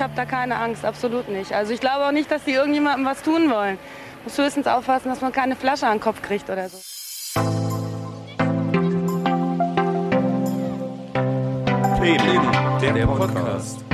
ich habe da keine Angst, absolut nicht. Also ich glaube auch nicht, dass die irgendjemandem was tun wollen. Muss höchstens aufpassen, dass man keine Flasche an den Kopf kriegt oder so. Leben, der Podcast.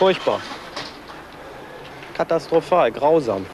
Furchtbar. Katastrophal, grausam.